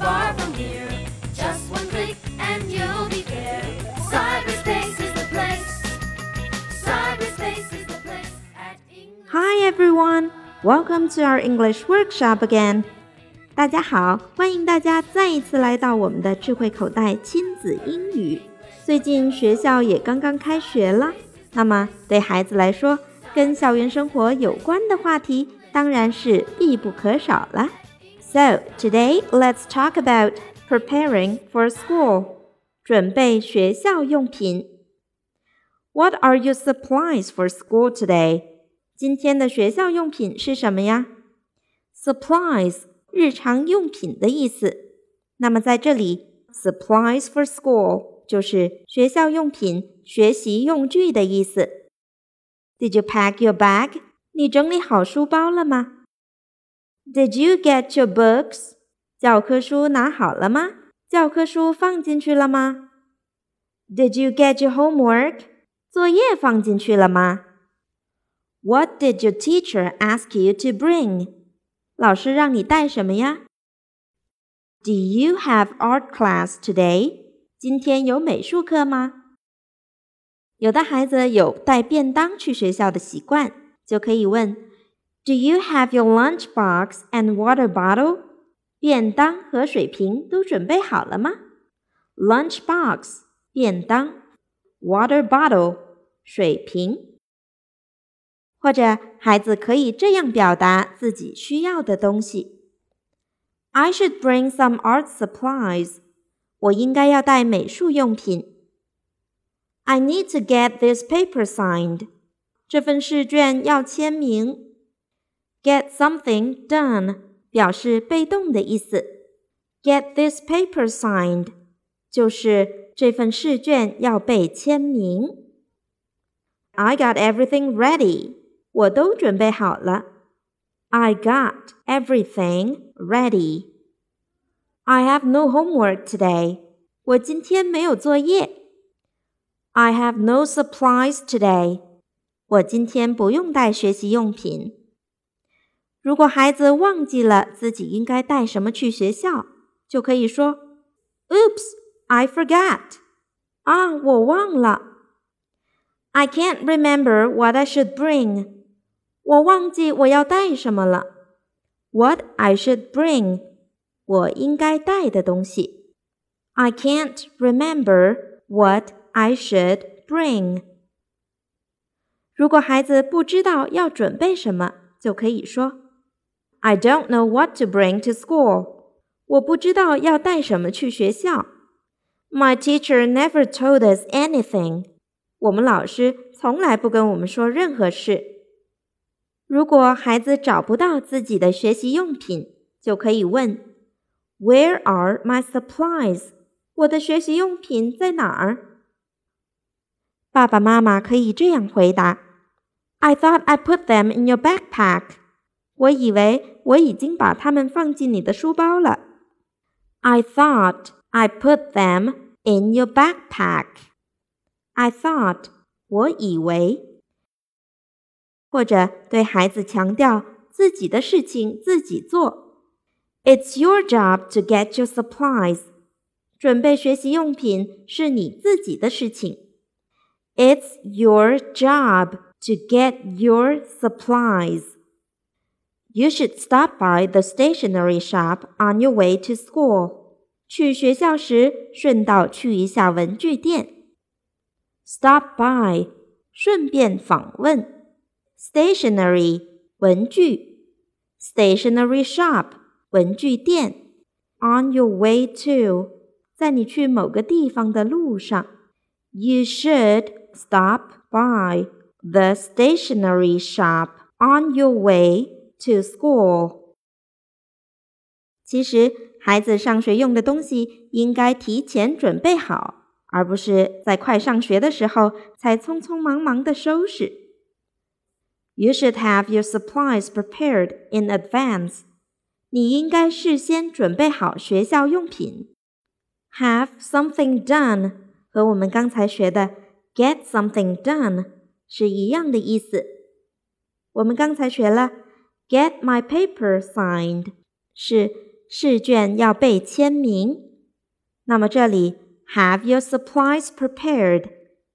far from here. Just one click and you'll be there. Cyberspace is the place. Cyberspace is the place at English. Hi everyone, welcome to our English workshop again. 大家好，欢迎大家再一次来到我们的智慧口袋亲子英语。最近学校也刚刚开学了，那么对孩子来说，跟校园生活有关的话题当然是必不可少了。So today let's talk about preparing for school. 准备学校用品。What are your supplies for school today? 今天的学校用品是什么呀？Supplies 日常用品的意思。那么在这里，supplies for school 就是学校用品、学习用具的意思。Did you pack your bag? 你整理好书包了吗 ？Did you get your books? 教科书拿好了吗？教科书放进去了吗？Did you get your homework? 作业放进去了吗？What did your teacher ask you to bring? 老师让你带什么呀？Do you have art class today? 今天有美术课吗？有的孩子有带便当去学校的习惯，就可以问 ：Do you have your lunch box and water bottle? 便当和水瓶都准备好了吗？Lunch box 便当，water bottle 水瓶。或者孩子可以这样表达自己需要的东西：I should bring some art supplies。我应该要带美术用品。I need to get this paper signed。这份试卷要签名。 Get something done 表示被动的意思。Get this paper signed 就是这份试卷要被签名。I got everything ready。我都准备好了。I got everything ready. I have no homework today. 我今天没有作业。I have no supplies today. 我今天不用带学习用品。 如果孩子忘记了自己应该带什么去学校，就可以说：“Oops, I forgot。”啊，我忘了。I can't remember what I should bring. 我忘记我要带什么了。What I should bring，我应该带的东西。I can't remember what I should bring。如果孩子不知道要准备什么，就可以说 ：I don't know what to bring to school。我不知道要带什么去学校。My teacher never told us anything。我们老师从来不跟我们说任何事。如果孩子找不到自己的学习用品，就可以问：Where are my supplies？我的学习用品在哪儿？爸爸妈妈可以这样回答：I thought I put them in your backpack。 我以为我已经把它们放进你的书包了。I thought I put them in your backpack。I thought，我以为。或者对孩子强调自己的事情自己做。It's your job to get your supplies。准备学习用品是你自己的事情。It's your job to get your supplies. You should stop by the stationery shop on your way to school. 去学校时顺道去一下文具店。Stop by，顺便访问。stationery 文具，stationery shop 文具店，on your way to 在你去某个地方的路上，you should stop by the stationery shop on your way to school。其实，孩子上学用的东西应该提前准备好，而不是在快上学的时候才匆匆忙忙的收拾。You should have your supplies prepared in advance. 你应该事先准备好学校用品。Have something done 和我们刚才学的 get something done 是一样的意思。我们刚才学了 get my paper signed 是 试卷要被签名。那么这里 have your supplies prepared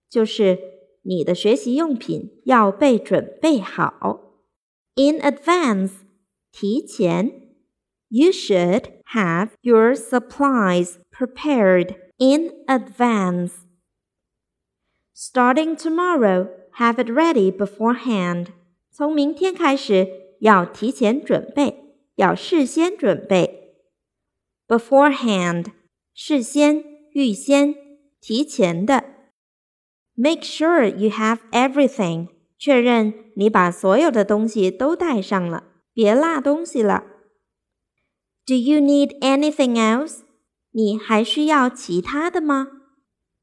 就是你的学习用品要被准备好。In advance 提前。You should have your supplies prepared in advance. Starting tomorrow, have it ready beforehand. 从明天开始 要提前准备，要事先准备。Beforehand，事先、预先、提前的。Make sure you have everything. 确认你把所有的东西都带上了，别落东西了。do you need anything else? 你还需要其他的吗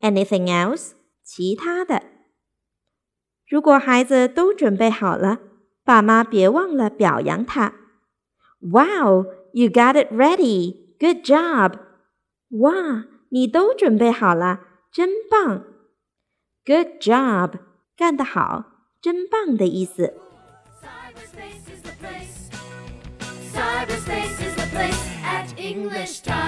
？Anything else? 其他的。如果孩子都准备好了，爸妈别忘了表扬他。Wow, you got it ready. Good job. 哇，你都准备好了，真棒。Good job，干得好，真棒的意思。Cyberspace is the place at English time.